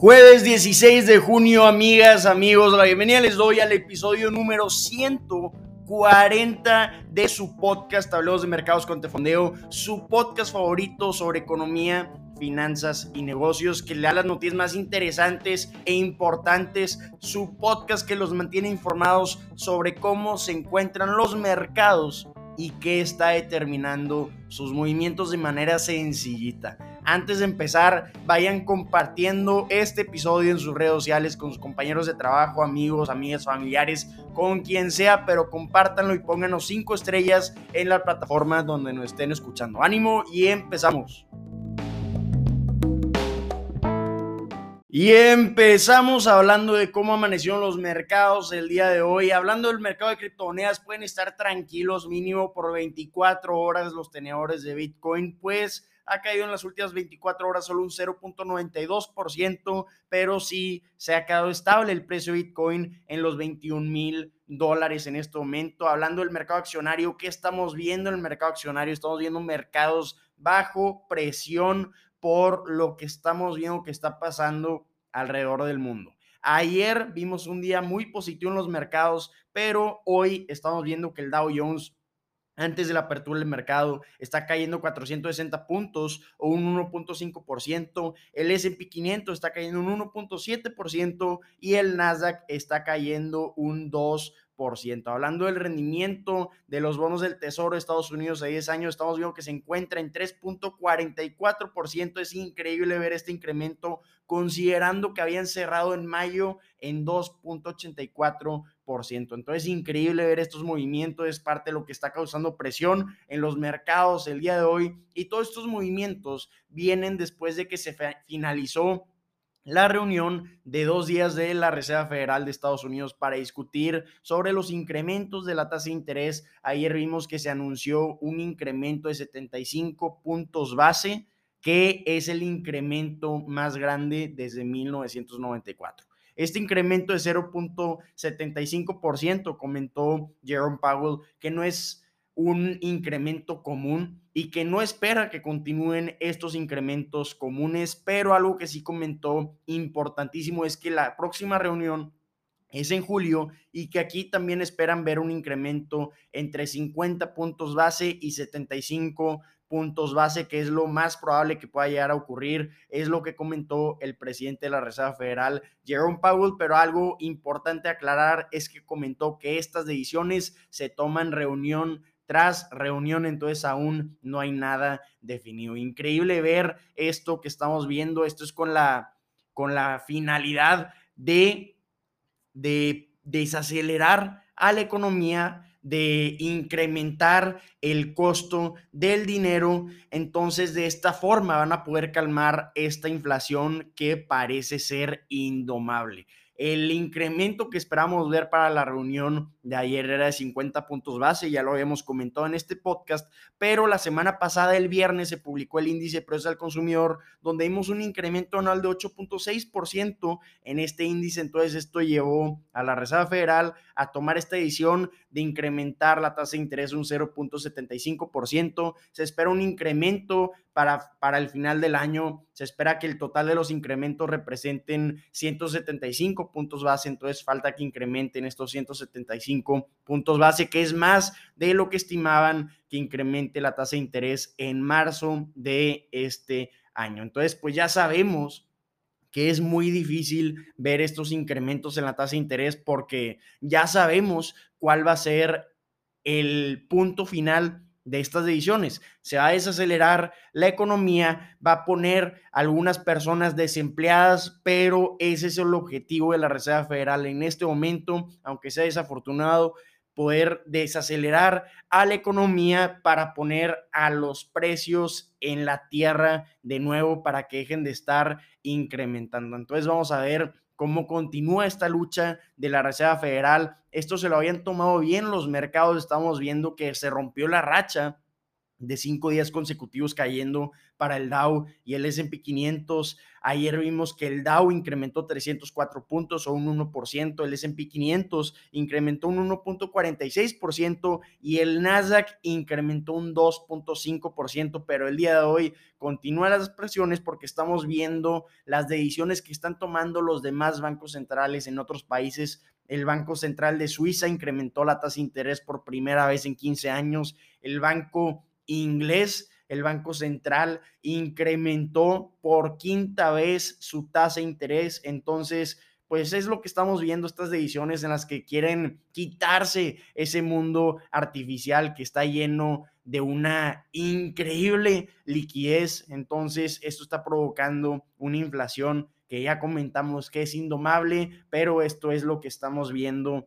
Jueves 16 de junio, amigas, amigos, la bienvenida les doy al episodio número 140 de su podcast Hablemos de Mercados con Tefondeo, su podcast favorito sobre economía, finanzas y negocios, que le da las noticias más interesantes e importantes, su podcast que los mantiene informados sobre cómo se encuentran los mercados y qué está determinando sus movimientos de manera sencillita. Antes de empezar, vayan compartiendo este episodio en sus redes sociales con sus compañeros de trabajo, amigos, amigas, familiares, con quien sea, pero compártanlo y pónganos cinco estrellas en la plataforma donde nos estén escuchando. Ánimo y empezamos. Y empezamos hablando de cómo amanecieron los mercados el día de hoy. Hablando del mercado de criptomonedas, pueden estar tranquilos mínimo por 24 horas los tenedores de Bitcoin, pues ha caído en las últimas 24 horas solo un 0.92%, pero sí se ha quedado estable el precio de Bitcoin en los 21 mil dólares en este momento. Hablando del mercado accionario, ¿qué estamos viendo en el mercado accionario? Estamos viendo mercados bajo presión por lo que estamos viendo que está pasando alrededor del mundo. Ayer vimos un día muy positivo en los mercados, pero hoy estamos viendo que el Dow Jones antes de la apertura del mercado está cayendo 460 puntos o un 1.5%, el S&P 500 está cayendo un 1.7% y el Nasdaq está cayendo un 2%. Hablando del rendimiento de los bonos del Tesoro de Estados Unidos a 10 años, estamos viendo que se encuentra en 3.44%. Es increíble ver este incremento considerando que habían cerrado en mayo en 2.84%. Entonces, increíble ver estos movimientos, es parte de lo que está causando presión en los mercados el día de hoy. Y todos estos movimientos vienen después de que se finalizó la reunión de dos días de la Reserva Federal de Estados Unidos para discutir sobre los incrementos de la tasa de interés. Ayer vimos que se anunció un incremento de 75 puntos base, que es el incremento más grande desde 1994. Este incremento de 0.75% comentó Jerome Powell que no es un incremento común y que no espera que continúen estos incrementos comunes, pero algo que sí comentó importantísimo es que la próxima reunión es en julio y que aquí también esperan ver un incremento entre 50 puntos base y 75 puntos base, que es lo más probable que pueda llegar a ocurrir, es lo que comentó el presidente de la Reserva Federal, Jerome Powell, pero algo importante aclarar es que comentó que estas decisiones se toman reunión tras reunión, entonces aún no hay nada definido. Increíble ver esto que estamos viendo, esto es con la, con la finalidad de, de desacelerar a la economía, de incrementar el costo del dinero. Entonces, de esta forma van a poder calmar esta inflación que parece ser indomable. El incremento que esperamos ver para la reunión de ayer era de 50 puntos base, ya lo habíamos comentado en este podcast, pero la semana pasada, el viernes, se publicó el índice de precios al consumidor, donde vimos un incremento anual de 8.6% en este índice. Entonces, esto llevó a la Reserva Federal a tomar esta decisión de incrementar la tasa de interés un 0.75%. Se espera un incremento para, para el final del año. Se espera que el total de los incrementos representen 175 puntos base, entonces falta que incrementen estos 175 puntos base, que es más de lo que estimaban que incremente la tasa de interés en marzo de este año. Entonces, pues ya sabemos que es muy difícil ver estos incrementos en la tasa de interés porque ya sabemos cuál va a ser el punto final de estas decisiones. Se va a desacelerar la economía, va a poner algunas personas desempleadas, pero ese es el objetivo de la Reserva Federal en este momento, aunque sea desafortunado, poder desacelerar a la economía para poner a los precios en la tierra de nuevo para que dejen de estar incrementando. Entonces vamos a ver cómo continúa esta lucha de la Reserva Federal. Esto se lo habían tomado bien los mercados, estamos viendo que se rompió la racha de cinco días consecutivos cayendo para el Dow y el S&P 500. Ayer vimos que el Dow incrementó 304 puntos o un 1%, el S&P 500 incrementó un 1.46% y el Nasdaq incrementó un 2.5%, pero el día de hoy continúan las presiones porque estamos viendo las decisiones que están tomando los demás bancos centrales en otros países el Banco Central de Suiza incrementó la tasa de interés por primera vez en 15 años. El Banco inglés, el Banco Central incrementó por quinta vez su tasa de interés. Entonces, pues es lo que estamos viendo, estas decisiones en las que quieren quitarse ese mundo artificial que está lleno de una increíble liquidez. Entonces, esto está provocando una inflación que ya comentamos que es indomable, pero esto es lo que estamos viendo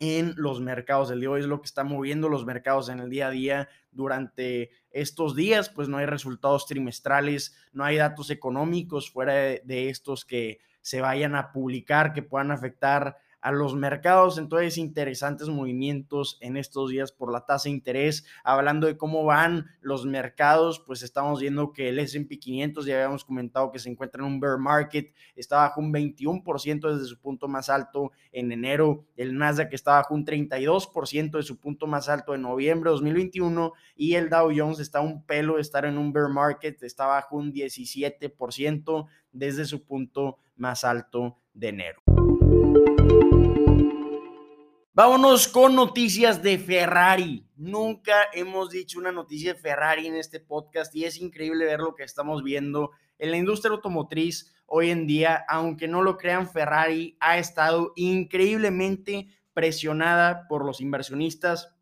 en los mercados del día hoy, es lo que está moviendo los mercados en el día a día durante estos días, pues no hay resultados trimestrales, no hay datos económicos fuera de, de estos que se vayan a publicar que puedan afectar a los mercados. Entonces, interesantes movimientos en estos días por la tasa de interés. Hablando de cómo van los mercados, pues estamos viendo que el S&P 500, ya habíamos comentado que se encuentra en un bear market, está bajo un 21% desde su punto más alto en enero. El Nasdaq está bajo un 32% de su punto más alto en noviembre de 2021 y el Dow Jones está un pelo de estar en un bear market, está bajo un 17% desde su punto más alto de enero. Vámonos con noticias de Ferrari. Nunca hemos dicho una noticia de Ferrari en este podcast y es increíble ver lo que estamos viendo en la industria automotriz hoy en día. Aunque no lo crean, Ferrari ha estado increíblemente presionada por los inversionistas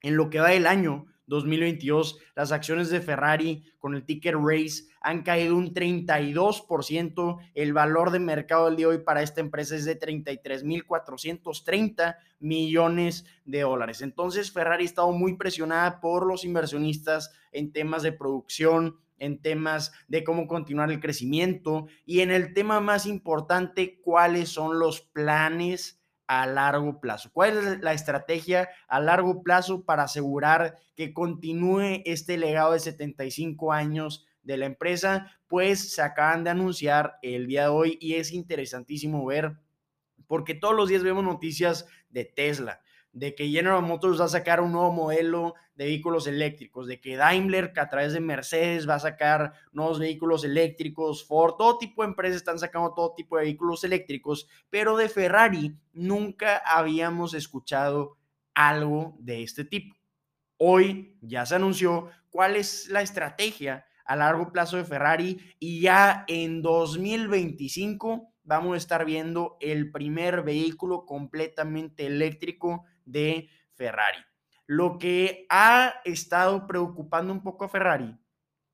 en lo que va del año 2022, las acciones de Ferrari con el ticker Race han caído un 32%. El valor de mercado del día de hoy para esta empresa es de 33.430 millones de dólares. Entonces, Ferrari ha estado muy presionada por los inversionistas en temas de producción, en temas de cómo continuar el crecimiento y en el tema más importante, cuáles son los planes a largo plazo? ¿Cuál es la estrategia a largo plazo para asegurar que continúe este legado de 75 años de la empresa? Pues se acaban de anunciar el día de hoy y es interesantísimo ver porque todos los días vemos noticias de Tesla, de que General Motors va a sacar un nuevo modelo de vehículos eléctricos, de que Daimler a través de Mercedes va a sacar nuevos vehículos eléctricos, Ford, todo tipo de empresas están sacando todo tipo de vehículos eléctricos, pero de Ferrari nunca habíamos escuchado algo de este tipo. Hoy ya se anunció cuál es la estrategia a largo plazo de Ferrari y ya en 2025 vamos a estar viendo el primer vehículo completamente eléctrico de Ferrari. Lo que ha estado preocupando un poco a Ferrari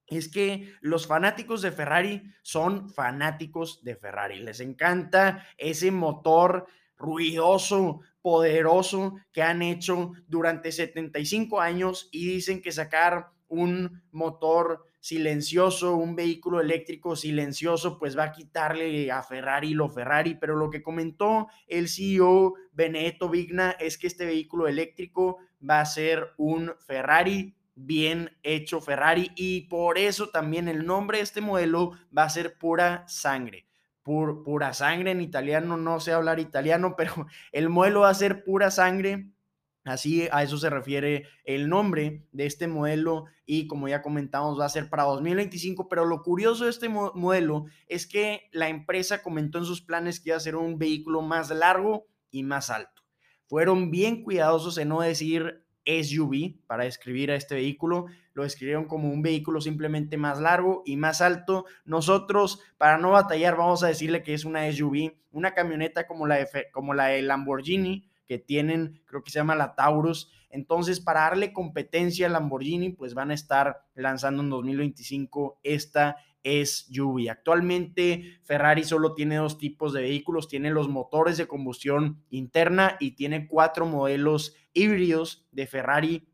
es que los fanáticos de Ferrari son fanáticos de Ferrari. Les encanta ese motor ruidoso, poderoso que han hecho durante 75 años y dicen que sacar un motor silencioso, un vehículo eléctrico silencioso, pues va a quitarle a Ferrari lo Ferrari, pero lo que comentó el CEO Benedetto Vigna es que este vehículo eléctrico va a ser un Ferrari bien hecho Ferrari y por eso también el nombre de este modelo va a ser pura sangre. pura sangre en italiano, no sé hablar italiano, pero el modelo va a ser pura sangre Así a eso se refiere el nombre de este modelo y como ya comentamos va a ser para 2025, pero lo curioso de este modelo es que la empresa comentó en sus planes que iba a ser un vehículo más largo y más alto. Fueron bien cuidadosos en no decir SUV para describir a este vehículo, lo describieron como un vehículo simplemente más largo y más alto. Nosotros, para no batallar, vamos a decirle que es una SUV, una camioneta como la de, como la de Lamborghini, que tienen, creo que se llama la Taurus. Entonces, para darle competencia a Lamborghini, pues van a estar lanzando en 2025 esta SUV. Actualmente Ferrari solo tiene dos tipos de vehículos, tiene los motores de combustión interna y tiene cuatro modelos híbridos de Ferrari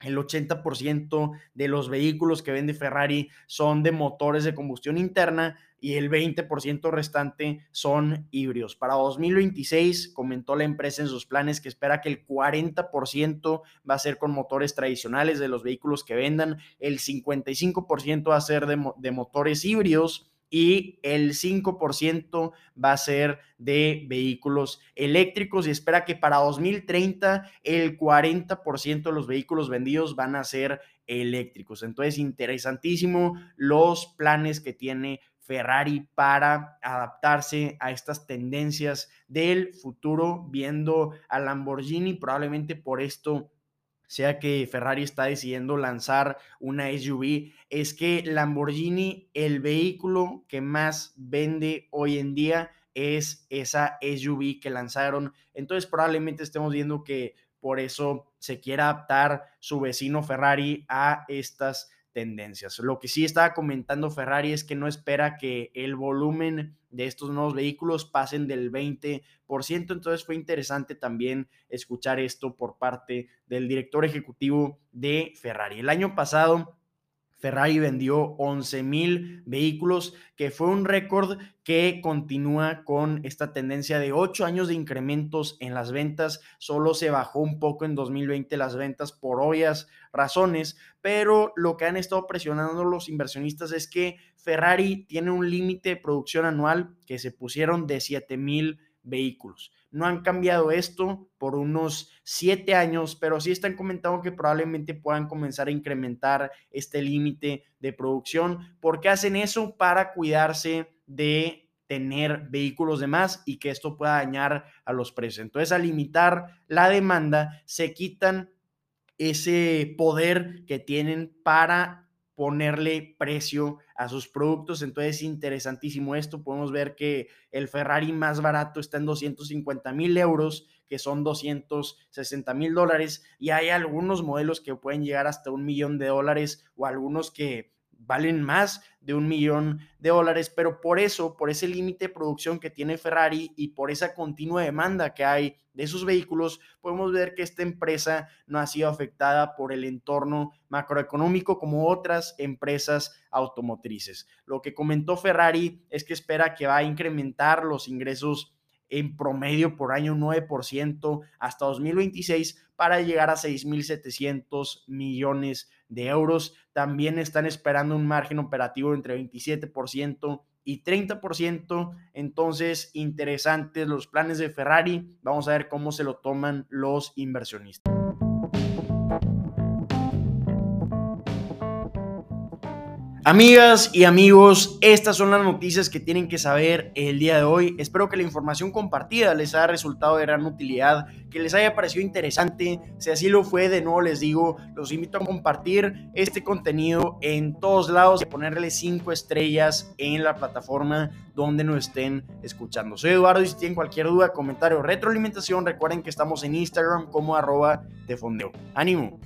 el 80% de los vehículos que vende Ferrari son de motores de combustión interna y el 20% restante son híbridos. Para 2026 comentó la empresa en sus planes que espera que el 40% va a ser con motores tradicionales de los vehículos que vendan, el 55% va a ser de, de motores híbridos y el 5% va a ser de vehículos eléctricos y espera que para 2030 el 40% de los vehículos vendidos van a ser eléctricos. Entonces, interesantísimo los planes que tiene Ferrari para adaptarse a estas tendencias del futuro, viendo a Lamborghini, probablemente por esto sea que Ferrari está decidiendo lanzar una SUV, es que Lamborghini, el vehículo que más vende hoy en día es esa SUV que lanzaron. Entonces probablemente estemos viendo que por eso se quiera adaptar su vecino Ferrari a estas tendencias. Lo que sí estaba comentando Ferrari es que no espera que el volumen de estos nuevos vehículos pasen del 20%, entonces fue interesante también escuchar esto por parte del director ejecutivo de Ferrari. El año pasado Ferrari vendió 11 mil vehículos, que fue un récord que continúa con esta tendencia de 8 años de incrementos en las ventas. Solo se bajó un poco en 2020 las ventas por obvias razones, pero lo que han estado presionando los inversionistas es que Ferrari tiene un límite de producción anual que se pusieron de 7 mil vehículos. No han cambiado esto por unos siete años, pero sí están comentando que probablemente puedan comenzar a incrementar este límite de producción. ¿Por qué hacen eso? Para cuidarse de tener vehículos de más y que esto pueda dañar a los precios. Entonces, al limitar la demanda, se quitan ese poder que tienen para ponerle precio a sus productos. Entonces es interesantísimo esto. Podemos ver que el Ferrari más barato está en 250 mil euros, que son 260 mil dólares, y hay algunos modelos que pueden llegar hasta un millón de dólares o algunos que valen más de un millón de dólares, pero por eso, por ese límite de producción que tiene Ferrari y por esa continua demanda que hay de esos vehículos, podemos ver que esta empresa no ha sido afectada por el entorno macroeconómico como otras empresas automotrices. Lo que comentó Ferrari es que espera que va a incrementar los ingresos en promedio por año 9% hasta 2026 para llegar a 6.700 millones de euros. También están esperando un margen operativo entre 27% y 30%. Entonces, interesantes los planes de Ferrari. Vamos a ver cómo se lo toman los inversionistas. Amigas y amigos, estas son las noticias que tienen que saber el día de hoy. Espero que la información compartida les haya resultado de gran utilidad, que les haya parecido interesante. Si así lo fue, de nuevo les digo, los invito a compartir este contenido en todos lados y ponerle cinco estrellas en la plataforma donde nos estén escuchando. Soy Eduardo y si tienen cualquier duda, comentario o retroalimentación, recuerden que estamos en Instagram como arroba de fondeo. ¡Ánimo!